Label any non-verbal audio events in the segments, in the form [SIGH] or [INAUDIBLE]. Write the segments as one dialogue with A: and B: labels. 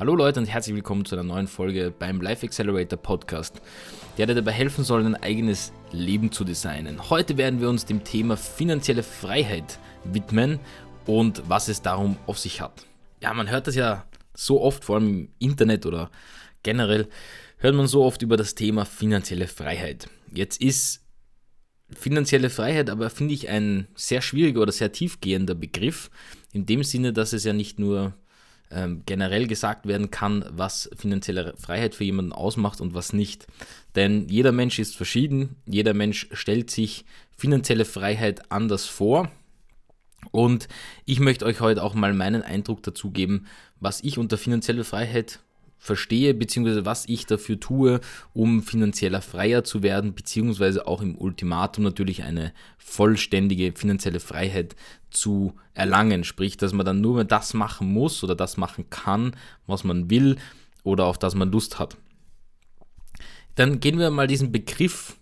A: Hallo Leute und herzlich willkommen zu einer neuen Folge beim Life Accelerator Podcast, der dir dabei helfen soll, ein eigenes Leben zu designen. Heute werden wir uns dem Thema finanzielle Freiheit widmen und was es darum auf sich hat. Ja, man hört das ja so oft, vor allem im Internet oder generell, hört man so oft über das Thema finanzielle Freiheit. Jetzt ist finanzielle Freiheit aber, finde ich, ein sehr schwieriger oder sehr tiefgehender Begriff, in dem Sinne, dass es ja nicht nur ähm, generell gesagt werden kann, was finanzielle Freiheit für jemanden ausmacht und was nicht. Denn jeder Mensch ist verschieden, jeder Mensch stellt sich finanzielle Freiheit anders vor. Und ich möchte euch heute auch mal meinen Eindruck dazu geben, was ich unter finanzielle Freiheit verstehe, beziehungsweise was ich dafür tue, um finanzieller freier zu werden, beziehungsweise auch im Ultimatum natürlich eine vollständige finanzielle Freiheit zu erlangen. Sprich, dass man dann nur mehr das machen muss oder das machen kann, was man will oder auf das man Lust hat. Dann gehen wir mal diesen Begriff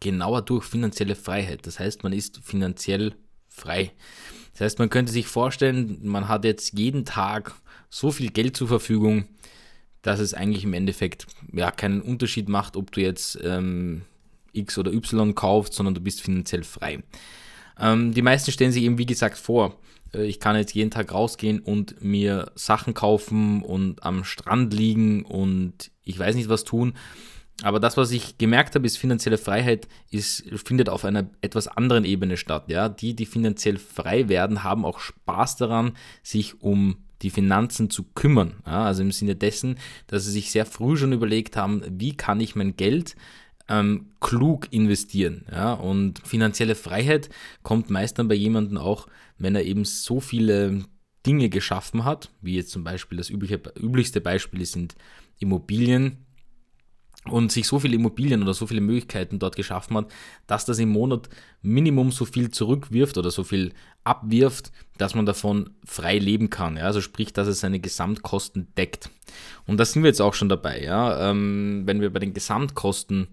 A: genauer durch finanzielle Freiheit. Das heißt, man ist finanziell frei. Das heißt, man könnte sich vorstellen, man hat jetzt jeden Tag so viel Geld zur Verfügung, dass es eigentlich im Endeffekt ja keinen Unterschied macht, ob du jetzt ähm, X oder Y kaufst, sondern du bist finanziell frei. Ähm, die meisten stellen sich eben, wie gesagt, vor, äh, ich kann jetzt jeden Tag rausgehen und mir Sachen kaufen und am Strand liegen und ich weiß nicht was tun. Aber das, was ich gemerkt habe, ist finanzielle Freiheit, ist, findet auf einer etwas anderen Ebene statt. Ja? Die, die finanziell frei werden, haben auch Spaß daran, sich um die Finanzen zu kümmern. Ja, also im Sinne dessen, dass sie sich sehr früh schon überlegt haben, wie kann ich mein Geld ähm, klug investieren. Ja, und finanzielle Freiheit kommt meist dann bei jemandem auch, wenn er eben so viele Dinge geschaffen hat, wie jetzt zum Beispiel das übliche, üblichste Beispiel sind Immobilien, und sich so viele Immobilien oder so viele Möglichkeiten dort geschaffen hat, dass das im Monat Minimum so viel zurückwirft oder so viel abwirft, dass man davon frei leben kann. Ja? Also sprich, dass es seine Gesamtkosten deckt. Und da sind wir jetzt auch schon dabei. Ja? Ähm, wenn wir bei den Gesamtkosten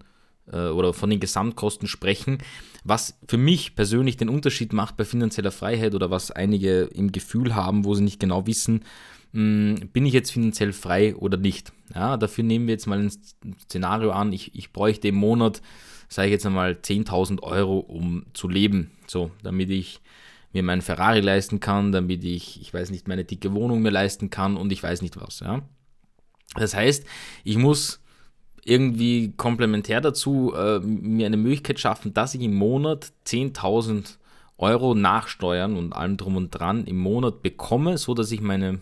A: äh, oder von den Gesamtkosten sprechen, was für mich persönlich den Unterschied macht bei finanzieller Freiheit oder was einige im Gefühl haben, wo sie nicht genau wissen, bin ich jetzt finanziell frei oder nicht. Ja, dafür nehmen wir jetzt mal ein Szenario an, ich, ich bräuchte im Monat, sage ich jetzt einmal, 10.000 Euro, um zu leben. So, damit ich mir meinen Ferrari leisten kann, damit ich, ich weiß nicht, meine dicke Wohnung mir leisten kann und ich weiß nicht was. Ja. Das heißt, ich muss irgendwie komplementär dazu äh, mir eine Möglichkeit schaffen, dass ich im Monat 10.000 Euro nachsteuern und allem drum und dran im Monat bekomme, so dass ich meine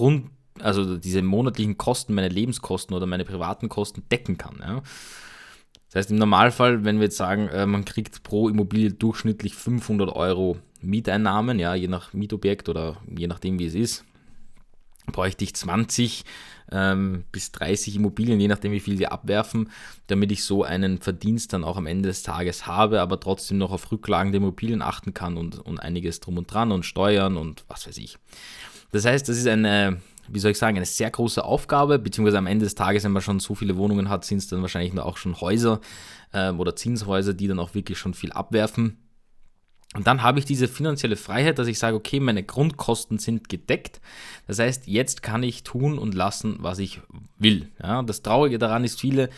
A: Grund, also diese monatlichen Kosten, meine Lebenskosten oder meine privaten Kosten decken kann. Ja. Das heißt, im Normalfall, wenn wir jetzt sagen, äh, man kriegt pro Immobilie durchschnittlich 500 Euro Mieteinnahmen, ja, je nach Mietobjekt oder je nachdem, wie es ist, bräuchte ich 20 ähm, bis 30 Immobilien, je nachdem, wie viel die abwerfen, damit ich so einen Verdienst dann auch am Ende des Tages habe, aber trotzdem noch auf Rücklagen der Immobilien achten kann und, und einiges drum und dran und Steuern und was weiß ich. Das heißt, das ist eine, wie soll ich sagen, eine sehr große Aufgabe, beziehungsweise am Ende des Tages, wenn man schon so viele Wohnungen hat, sind es dann wahrscheinlich auch schon Häuser äh, oder Zinshäuser, die dann auch wirklich schon viel abwerfen. Und dann habe ich diese finanzielle Freiheit, dass ich sage, okay, meine Grundkosten sind gedeckt. Das heißt, jetzt kann ich tun und lassen, was ich will. Ja, das Traurige daran ist, viele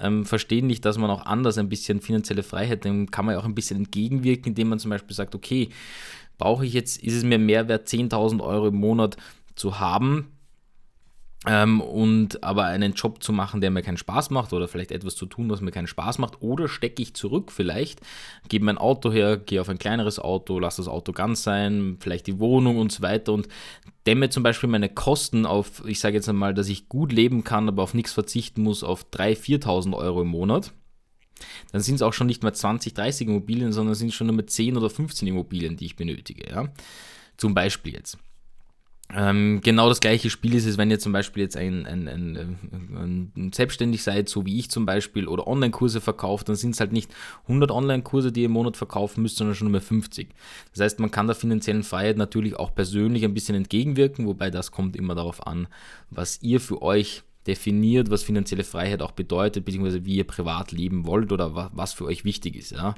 A: ähm, verstehen nicht, dass man auch anders ein bisschen finanzielle Freiheit, dem kann man ja auch ein bisschen entgegenwirken, indem man zum Beispiel sagt, okay, brauche ich jetzt, ist es mir mehr wert, 10.000 Euro im Monat zu haben, ähm, und aber einen Job zu machen, der mir keinen Spaß macht oder vielleicht etwas zu tun, was mir keinen Spaß macht oder stecke ich zurück vielleicht, gebe mein Auto her, gehe auf ein kleineres Auto, lasse das Auto ganz sein, vielleicht die Wohnung und so weiter und dämme zum Beispiel meine Kosten auf, ich sage jetzt einmal, dass ich gut leben kann, aber auf nichts verzichten muss, auf 3.000, 4.000 Euro im Monat dann sind es auch schon nicht mehr 20, 30 Immobilien, sondern sind schon nur mit 10 oder 15 Immobilien, die ich benötige. Ja? Zum Beispiel jetzt. Ähm, genau das gleiche Spiel ist es, wenn ihr zum Beispiel jetzt ein, ein, ein, ein selbstständig seid, so wie ich zum Beispiel, oder Online-Kurse verkauft, dann sind es halt nicht 100 Online-Kurse, die ihr im Monat verkaufen müsst, sondern schon nur mehr 50. Das heißt, man kann der finanziellen Freiheit natürlich auch persönlich ein bisschen entgegenwirken, wobei das kommt immer darauf an, was ihr für euch definiert, was finanzielle Freiheit auch bedeutet, beziehungsweise wie ihr privat leben wollt oder was für euch wichtig ist. Ja.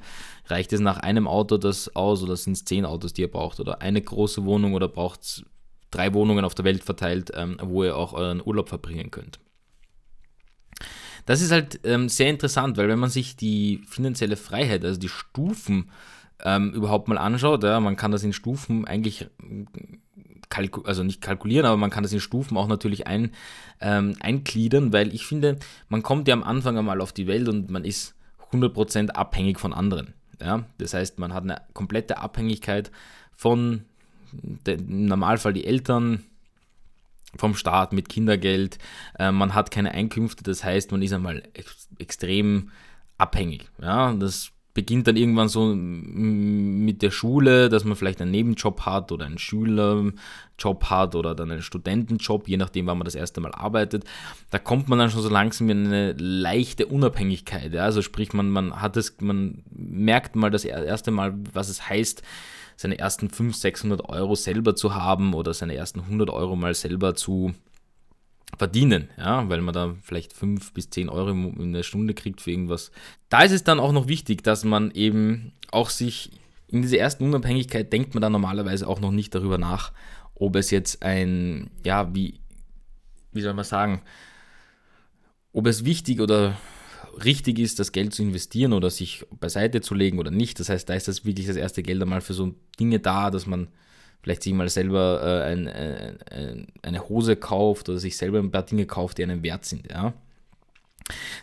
A: Reicht es nach einem Auto das aus oder sind es zehn Autos, die ihr braucht oder eine große Wohnung oder braucht es drei Wohnungen auf der Welt verteilt, ähm, wo ihr auch euren Urlaub verbringen könnt. Das ist halt ähm, sehr interessant, weil wenn man sich die finanzielle Freiheit, also die Stufen ähm, überhaupt mal anschaut, ja, man kann das in Stufen eigentlich also nicht kalkulieren, aber man kann das in Stufen auch natürlich ein, ähm, eingliedern, weil ich finde, man kommt ja am Anfang einmal auf die Welt und man ist 100% abhängig von anderen. Ja? Das heißt, man hat eine komplette Abhängigkeit von im Normalfall die Eltern, vom Staat mit Kindergeld, äh, man hat keine Einkünfte, das heißt, man ist einmal ex extrem abhängig. Ja? Das beginnt dann irgendwann so mit der Schule, dass man vielleicht einen Nebenjob hat oder einen Schülerjob hat oder dann einen Studentenjob, je nachdem, wann man das erste Mal arbeitet. Da kommt man dann schon so langsam in eine leichte Unabhängigkeit. Ja? Also sprich, man, man hat es, man merkt mal das erste Mal, was es heißt, seine ersten 500, 600 Euro selber zu haben oder seine ersten 100 Euro mal selber zu verdienen, ja, weil man da vielleicht 5 bis 10 Euro in der Stunde kriegt für irgendwas. Da ist es dann auch noch wichtig, dass man eben auch sich in dieser ersten Unabhängigkeit denkt man dann normalerweise auch noch nicht darüber nach, ob es jetzt ein, ja, wie, wie soll man sagen, ob es wichtig oder richtig ist, das Geld zu investieren oder sich beiseite zu legen oder nicht. Das heißt, da ist das wirklich das erste Geld einmal für so Dinge da, dass man vielleicht sich mal selber äh, ein, ein, äh, eine Hose kauft oder sich selber ein paar Dinge kauft, die einen wert sind. Ja.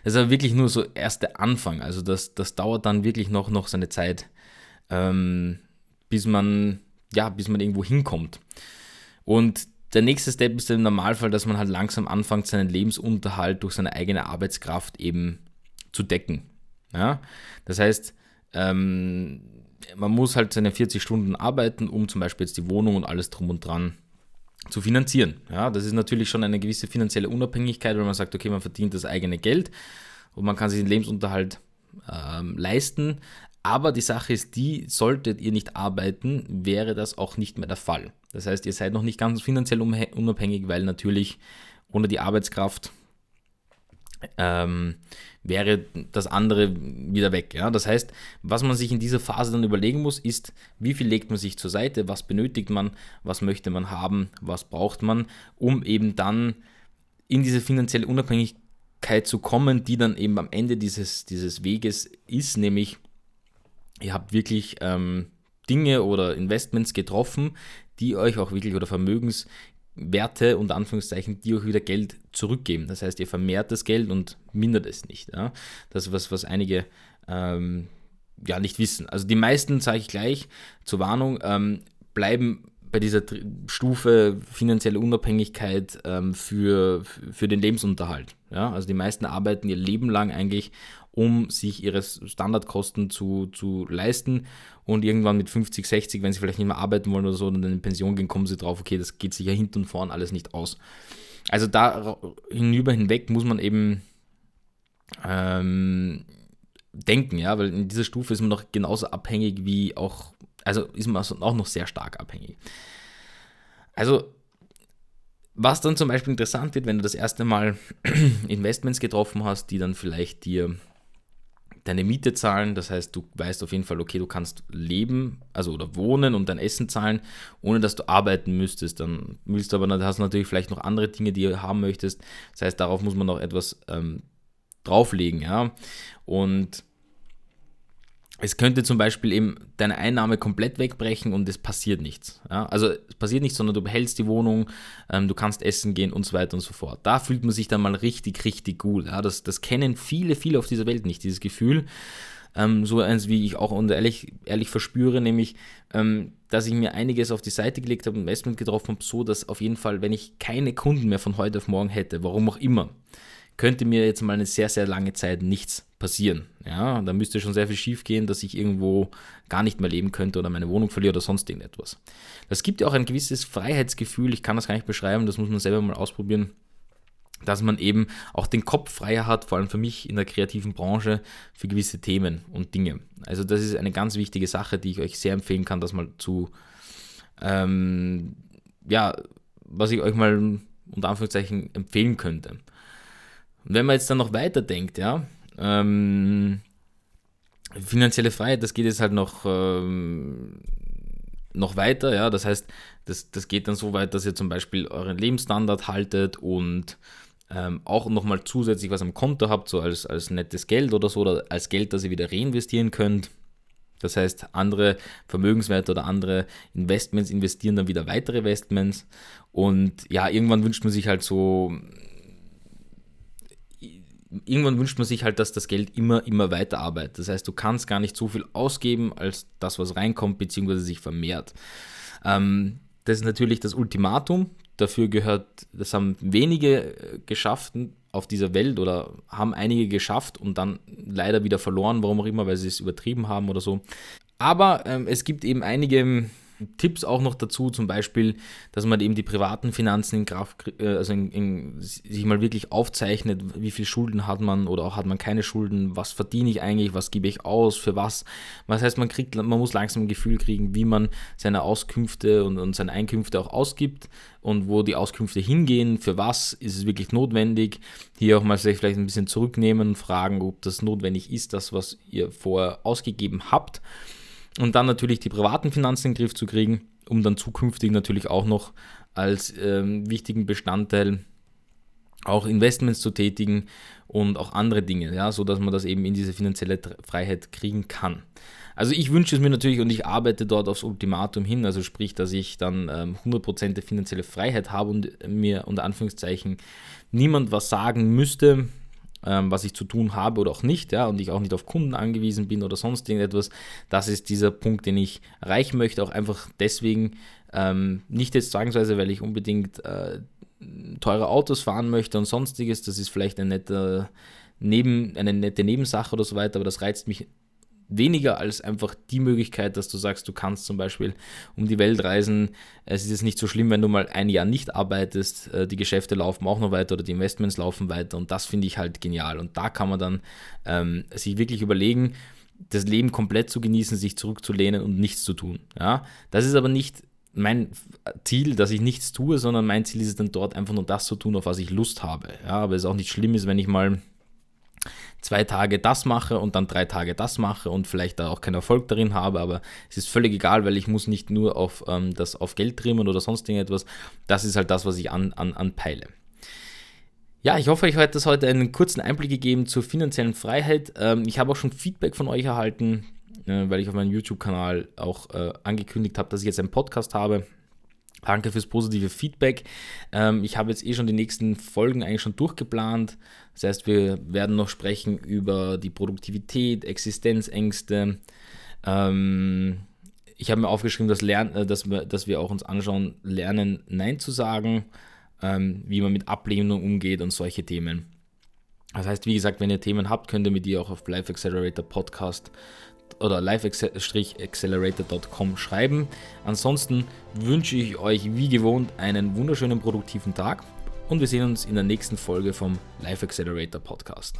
A: Das ist aber wirklich nur so erster Anfang. Also das, das dauert dann wirklich noch, noch seine Zeit, ähm, bis man, ja, bis man irgendwo hinkommt. Und der nächste Step ist im Normalfall, dass man halt langsam anfängt, seinen Lebensunterhalt durch seine eigene Arbeitskraft eben zu decken. Ja? Das heißt, ähm, man muss halt seine 40 Stunden arbeiten, um zum Beispiel jetzt die Wohnung und alles drum und dran zu finanzieren. Ja, das ist natürlich schon eine gewisse finanzielle Unabhängigkeit, weil man sagt, okay, man verdient das eigene Geld und man kann sich den Lebensunterhalt ähm, leisten. Aber die Sache ist die, solltet ihr nicht arbeiten, wäre das auch nicht mehr der Fall. Das heißt, ihr seid noch nicht ganz finanziell unabhängig, weil natürlich ohne die Arbeitskraft ähm, wäre das andere wieder weg. Ja? Das heißt, was man sich in dieser Phase dann überlegen muss, ist, wie viel legt man sich zur Seite, was benötigt man, was möchte man haben, was braucht man, um eben dann in diese finanzielle Unabhängigkeit zu kommen, die dann eben am Ende dieses, dieses Weges ist, nämlich ihr habt wirklich ähm, Dinge oder Investments getroffen, die euch auch wirklich oder Vermögens Werte unter Anführungszeichen, die euch wieder Geld zurückgeben. Das heißt, ihr vermehrt das Geld und mindert es nicht. Ja? Das ist was, was einige ähm, ja nicht wissen. Also die meisten, sage ich gleich zur Warnung, ähm, bleiben bei dieser Stufe finanzielle Unabhängigkeit ähm, für, für den Lebensunterhalt. Ja? Also die meisten arbeiten ihr Leben lang eigentlich, um sich ihre Standardkosten zu, zu leisten und irgendwann mit 50, 60, wenn sie vielleicht nicht mehr arbeiten wollen oder so, dann in Pension gehen, kommen sie drauf, okay, das geht sich ja hinten und vorn alles nicht aus. Also da hinüber hinweg muss man eben ähm, denken, ja, weil in dieser Stufe ist man noch genauso abhängig wie auch, also ist man auch noch sehr stark abhängig. Also was dann zum Beispiel interessant wird, wenn du das erste Mal [CLEARS THROAT] Investments getroffen hast, die dann vielleicht dir deine Miete zahlen. Das heißt, du weißt auf jeden Fall, okay, du kannst leben, also oder wohnen und dein Essen zahlen, ohne dass du arbeiten müsstest. Dann willst du aber, hast du natürlich vielleicht noch andere Dinge, die du haben möchtest. Das heißt, darauf muss man noch etwas ähm, drauflegen, ja. Und es könnte zum Beispiel eben deine Einnahme komplett wegbrechen und es passiert nichts. Ja? Also es passiert nichts, sondern du behältst die Wohnung, ähm, du kannst essen gehen und so weiter und so fort. Da fühlt man sich dann mal richtig, richtig gut. Ja? Das, das kennen viele, viele auf dieser Welt nicht, dieses Gefühl. Ähm, so eins, wie ich auch und ehrlich, ehrlich verspüre, nämlich, ähm, dass ich mir einiges auf die Seite gelegt habe, Investment getroffen habe, so dass auf jeden Fall, wenn ich keine Kunden mehr von heute auf morgen hätte, warum auch immer, könnte mir jetzt mal eine sehr, sehr lange Zeit nichts passieren. Ja, da müsste schon sehr viel schief gehen, dass ich irgendwo gar nicht mehr leben könnte oder meine Wohnung verliere oder sonst irgendetwas. Das gibt ja auch ein gewisses Freiheitsgefühl, ich kann das gar nicht beschreiben, das muss man selber mal ausprobieren, dass man eben auch den Kopf freier hat, vor allem für mich in der kreativen Branche, für gewisse Themen und Dinge. Also das ist eine ganz wichtige Sache, die ich euch sehr empfehlen kann, das mal zu, ähm, ja, was ich euch mal unter Anführungszeichen empfehlen könnte. Und wenn man jetzt dann noch weiter denkt, ja, ähm, finanzielle Freiheit, das geht jetzt halt noch, ähm, noch weiter, ja, das heißt, das, das geht dann so weit, dass ihr zum Beispiel euren Lebensstandard haltet und ähm, auch nochmal zusätzlich was am Konto habt, so als, als nettes Geld oder so, oder als Geld, das ihr wieder reinvestieren könnt. Das heißt, andere Vermögenswerte oder andere Investments investieren dann wieder weitere Investments. Und ja, irgendwann wünscht man sich halt so, irgendwann wünscht man sich halt, dass das Geld immer, immer weiter arbeitet. Das heißt, du kannst gar nicht so viel ausgeben, als das, was reinkommt, beziehungsweise sich vermehrt. Ähm, das ist natürlich das Ultimatum. Dafür gehört, das haben wenige äh, geschafft auf dieser Welt oder haben einige geschafft und dann leider wieder verloren, warum auch immer, weil sie es übertrieben haben oder so. Aber ähm, es gibt eben einige Tipps auch noch dazu, zum Beispiel, dass man eben die privaten Finanzen in Kraft, äh, also in, in, sich mal wirklich aufzeichnet, wie viel Schulden hat man oder auch hat man keine Schulden, was verdiene ich eigentlich, was gebe ich aus, für was. Das heißt, man kriegt, man muss langsam ein Gefühl kriegen, wie man seine Auskünfte und, und seine Einkünfte auch ausgibt und wo die Auskünfte hingehen, für was ist es wirklich notwendig. Hier auch mal vielleicht ein bisschen zurücknehmen fragen, ob das notwendig ist, das, was ihr vorher ausgegeben habt und dann natürlich die privaten Finanzen in den Griff zu kriegen, um dann zukünftig natürlich auch noch als ähm, wichtigen Bestandteil auch Investments zu tätigen und auch andere Dinge, ja, so dass man das eben in diese finanzielle Freiheit kriegen kann. Also ich wünsche es mir natürlich und ich arbeite dort aufs Ultimatum hin, also sprich, dass ich dann ähm, 100% der finanzielle Freiheit habe und mir unter Anführungszeichen niemand was sagen müsste, ähm, was ich zu tun habe oder auch nicht, ja, und ich auch nicht auf Kunden angewiesen bin oder sonst irgendetwas. Das ist dieser Punkt, den ich erreichen möchte, auch einfach deswegen, ähm, nicht jetzt zwangsweise, weil ich unbedingt äh, teure Autos fahren möchte und sonstiges, das ist vielleicht eine nette, Neben, eine nette Nebensache oder so weiter, aber das reizt mich weniger als einfach die Möglichkeit, dass du sagst, du kannst zum Beispiel um die Welt reisen. Es ist jetzt nicht so schlimm, wenn du mal ein Jahr nicht arbeitest. Äh, die Geschäfte laufen auch noch weiter oder die Investments laufen weiter und das finde ich halt genial. Und da kann man dann ähm, sich wirklich überlegen, das Leben komplett zu genießen, sich zurückzulehnen und nichts zu tun. Ja? Das ist aber nicht mein Ziel, dass ich nichts tue, sondern mein Ziel ist es dann dort einfach nur das zu tun, auf was ich Lust habe. Ja, aber es ist auch nicht schlimm ist, wenn ich mal zwei Tage das mache und dann drei Tage das mache und vielleicht da auch keinen Erfolg darin habe, aber es ist völlig egal, weil ich muss nicht nur auf ähm, das auf Geld trimmen oder sonst irgendetwas. Das ist halt das, was ich an, an, anpeile. Ja, ich hoffe, ich habe das heute einen kurzen Einblick gegeben zur finanziellen Freiheit. Ähm, ich habe auch schon Feedback von euch erhalten, äh, weil ich auf meinem YouTube-Kanal auch äh, angekündigt habe, dass ich jetzt einen Podcast habe. Danke fürs positive Feedback. Ähm, ich habe jetzt eh schon die nächsten Folgen eigentlich schon durchgeplant. Das heißt, wir werden noch sprechen über die Produktivität, Existenzängste. Ähm, ich habe mir aufgeschrieben, dass, Lern äh, dass, wir, dass wir auch uns anschauen, lernen, Nein zu sagen, ähm, wie man mit Ablehnung umgeht und solche Themen. Das heißt, wie gesagt, wenn ihr Themen habt, könnt ihr mit die auch auf Life Accelerator Podcast oder live-accelerator.com schreiben. Ansonsten wünsche ich euch wie gewohnt einen wunderschönen produktiven Tag und wir sehen uns in der nächsten Folge vom Life Accelerator Podcast.